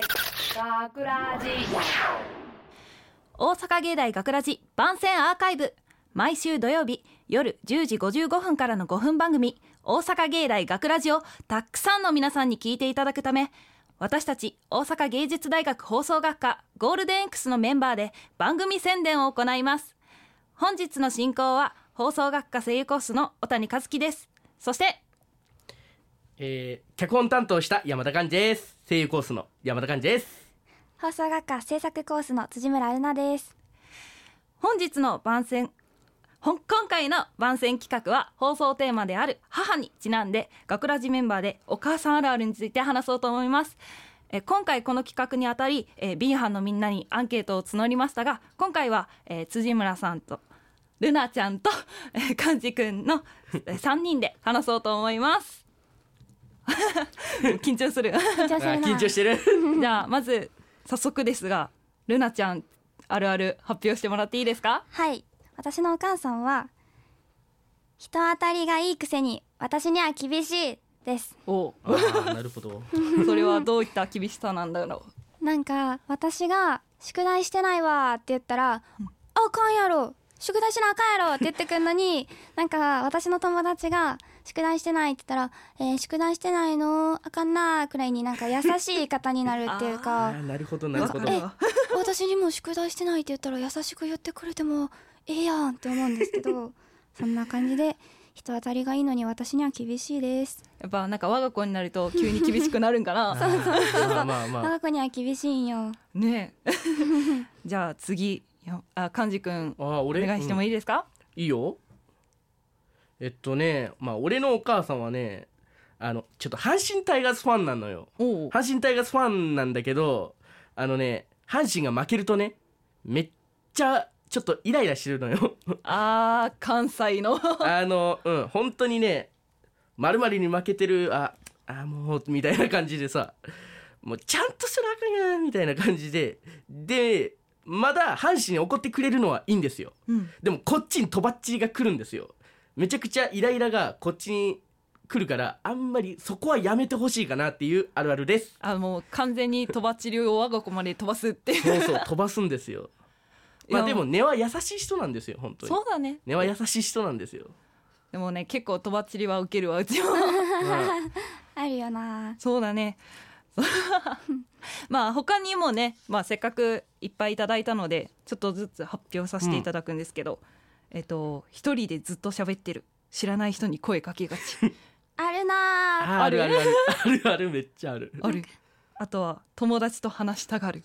学ラジ大阪芸大学ラジ番宣アーカイブ。毎週土曜日夜10時55分からの5分番組大阪芸大学ラジをたくさんの皆さんに聞いていただくため私たち大阪芸術大学放送学科ゴールデン X のメンバーで番組宣伝を行います。本日の進行は放送学科声優コースの小谷和樹です。そしてえー、脚本担当した山田寛治です声優コースの山田寛治です。放送学科制作コースの辻村アルナです。本日の番宣今回の番宣企画は放送テーマである母にちなんで学ラジメンバーでお母さんあるあるについて話そうと思います。え今回この企画にあたり、えー、B 班のみんなにアンケートを募りましたが今回は、えー辻村さんとルナちゃんと、えー、カンジ君の3人で話そうと思います。緊張する。あ緊張するな。緊張してる。じゃあまず早速ですがルナちゃんあるある発表してもらっていいですか？はい。私のお母さんは人当たりがいいくせに私には厳しいです。お。なるほど。それはどういった厳しさなんだろなんか私が宿題してないわって言ったら、あかんやろ宿題しなあかんやろって言ってくんのに なんか私の友達が宿題してないって言ったら、えー宿題してないの？あかんなくらいになんか優しい言い方になるっていうあかーなるほどうなるほど。え私にも宿題してないって言ったら優しく言ってくれてもええやんって思うんですけど そんな感じで人当たりがいいのに私には厳しいです。やっぱなんか我が子になると急に厳しくなるんかな。あーまあまあまあ。我が子には厳しいんよ。ね。えじゃあ次よ。あ幹事くんあーお俺願いしてもいいですか、いいよ。えっとねまあ俺のお母さんはねあのちょっと阪神タイガースファンなのよ。阪神タイガースファンなんだけどあのね阪神が負けるとねめっちゃちょっとイライラしてるのよ。あー関西の。あのうん本当にねまるに負けてるああもうみたいな感じでさもうちゃんとすらあかんやんみたいな感じででまだ阪神に怒ってくれるのはいいんですよ。うん。でもこっちにとばっちりが来るんですよ。めちゃくちゃイライラがこっちに来るからあんまりそこはやめてほしいかなっていうあるあるです。あもう完全にとばっちりを我が子まで飛ばすって。いうそうそう飛ばすんですよ。まあいやでも根は優しい人なんですよ本当に。そうだね。根は優しい人なんですよ、でもね結構とばっちりは受けるわうちも。うん あるよな。そうだねまあ他にもね、まあ、せっかくいっぱいいただいたのでちょっとずつ発表させていただくんですけど、えっと一人でずっと喋ってる。知らない人に声かけがち。あるなあ。あるあるある。ある？あるめっちゃある。ある。あとは友達と話したがる。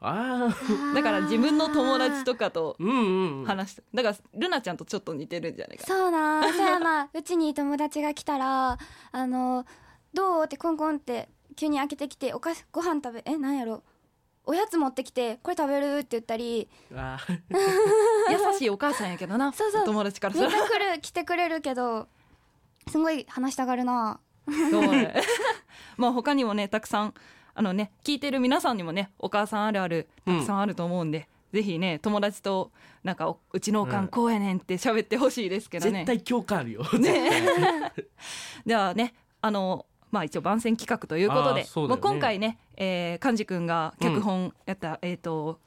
ああ だから自分の友達とかとうんうんうん話しただからルナちゃんとちょっと似てるんじゃないかな。そうなそうやなうちに友達が来たらあのどう？ってコンコンって急に開けてきておかしご飯食べえなんやろ？おやつ持ってきてこれ食べる？って言ったり。あ。優しいお母さんやけどなそうそう。お友達からめっちするゃ来る来てくれるけどすごい話したがるな。そうね。まあ他にもねたくさんあのね聞いてる皆さんにもねお母さんあるあるたくさんあると思うんで、ぜひね友達となんかおうちのおかうん。んこうやねんって喋ってほしいですけどね。絶対共感あるよ。ね。ではねあのまあ一応番宣企画ということでね。もう今回ね、えー、幹事君が脚本やった、えっ、と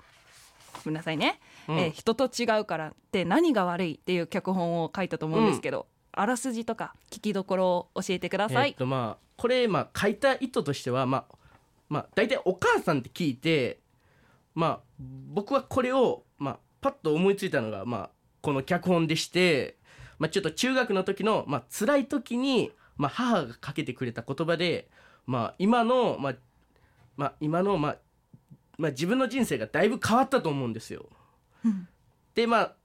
ごめんなさいね、うん。えー人と違うからって何が悪いっていう脚本を書いたと思うんですけど、あらすじとか聞きどころを教えてください。えっ、とまあこれまあ書いた意図としてはまあまあ大体お母さんって聞いてまあ僕はこれをまあパッと思いついたのがまあこの脚本でしてまあちょっと中学の時のまあ辛い時にまあ母がかけてくれた言葉でまあ今のまあまあ今のまあまあ自分の人生がだいぶ変わったと思うんですよ。うんでまあ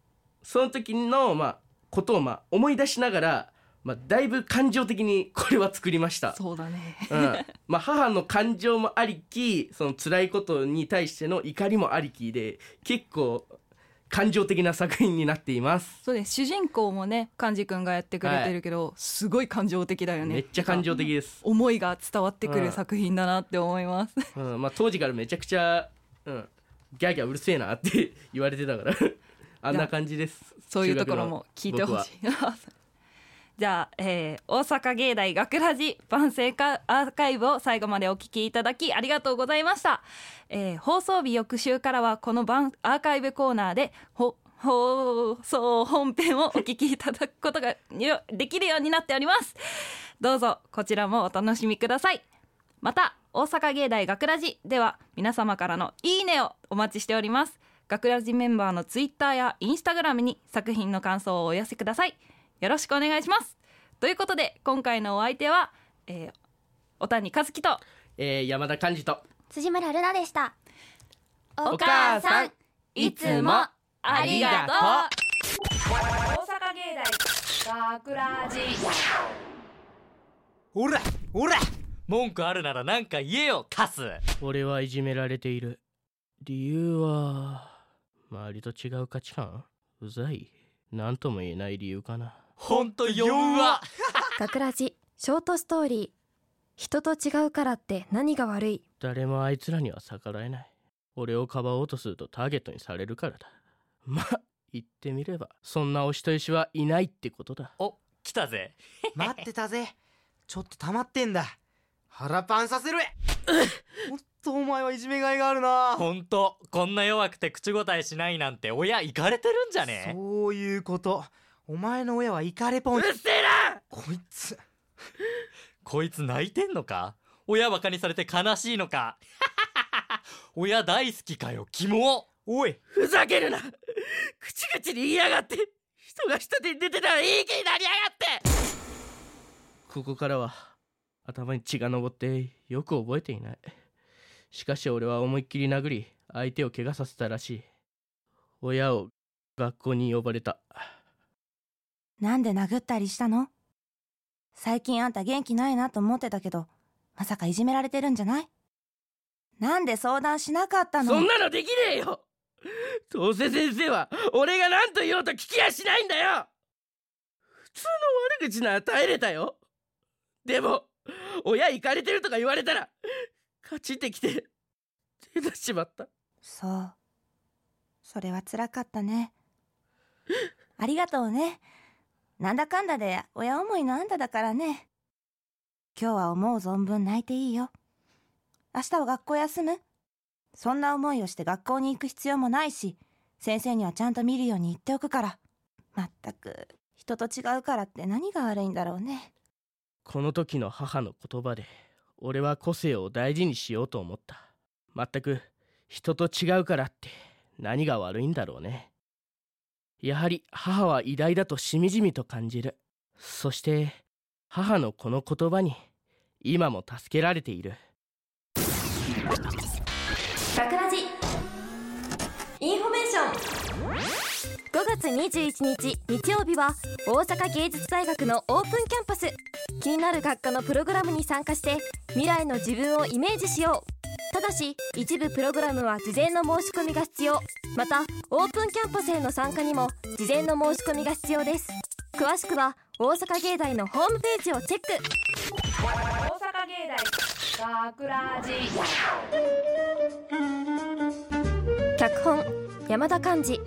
その時のまあことをまあ思い出しながら、まあ、だいぶ感情的にこれは作りました。そうだねうん、まあ母の感情もありきその辛いことに対しての怒りもありきで結構感情的な作品になっています。そうです主人公もね幹事君がやってくれてるけど、すごい感情的だよね。めっちゃ感情的です。思いが伝わってくうん。る作品だなって思います、うん。まあ、当時からめちゃくちゃ、うん、ギャーギャーうるせえなって言われてたから。あんな感じです。そういうところも聞いてほしいじゃあ、えー大阪芸大学ラジ番宣かアーカイブを最後までお聞きいただきありがとうございました、えー放送日翌週からはこの番アーカイブコーナーでほ放送本編をお聞きいただくことができるようになっております。どうぞこちらもお楽しみください。また大阪芸大学ラジでは皆様からのいいねをお待ちしております。学ラジメンバーのツイッターやインスタグラムに作品の感想をお寄せください。よろしくお願いします。ということで今回のお相手は、えー、小谷和樹とえー山田寛治と辻村ルナでした。お母さんいつもありがとう。大阪芸大学ラジおらおら文句あるならなんか言えよカス。俺はいじめられている。理由は周りと違う価値観？うざい。何とも言えない理由かなほんと弱わ 学ラジショートストーリー。人と違うからって何が悪い？誰もあいつらには逆らえない。俺をかばおうとするとターゲットにされるからだ。まあ言ってみればそんなお人よしはいないってことだ。お来たぜ。待ってたぜ。ちょっと溜まってんだ。腹パンさせるほんとお前はいじめがいがあるな。ほんとこんな弱くて口答えしないなんて親イかれてるんじゃねそういうことお前の親はイカレポンうっせえな！こいつ。こいつ泣いてんのか？親バカにされて悲しいのか？親大好きかよキモ。おい。ふざけるな！口々に言いやがって。人が下手に出てたらいい気になりやがって。ここからは頭に血が上ってよく覚えていない。しかし俺は思いっきり殴り相手を怪我させたらしい。親を学校に呼ばれたなんで殴ったりしたの？最近あんた元気ないなと思ってたけど、まさかいじめられてるんじゃない？なんで相談しなかったの？そんなのできねえよ！どうせ先生は俺が何と言おうと聞きやしないんだよ！普通の悪口なら耐えれたよ！でも親行かれてるとか言われたらカチってきて手出しちまった。そう。それは辛かったね。ありがとうね。なんだかんだで親思いのあんただからね。今日は思う存分泣いていいよ。明日は学校休むそんな思いをして学校に行く必要もないし、先生にはちゃんと見るように言っておくから。まったく、人と違うからって何が悪いんだろうね。この時の母の言葉で俺は個性を大事にしようと思った全く人と違うからって何が悪いんだろうねやはり母は偉大だとしみじみと感じる。そして母のこの言葉に今も助けられている。学ラジインフォメーション。5月21日日曜日は大阪芸術大学のオープンキャンパス。気になる学科のプログラムに参加して未来の自分をイメージしよう。ただし一部プログラムは事前の申し込みが必要。またオープンキャンパスへの参加にも事前の申し込みが必要です。詳しくは大阪芸大のホームページをチェック。大阪芸大学ラジ脚本山田寛治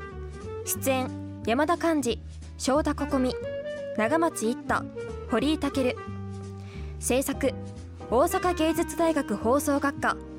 出演山田寛治正田心美。長松一太。堀井健。制作大阪芸術大学放送学科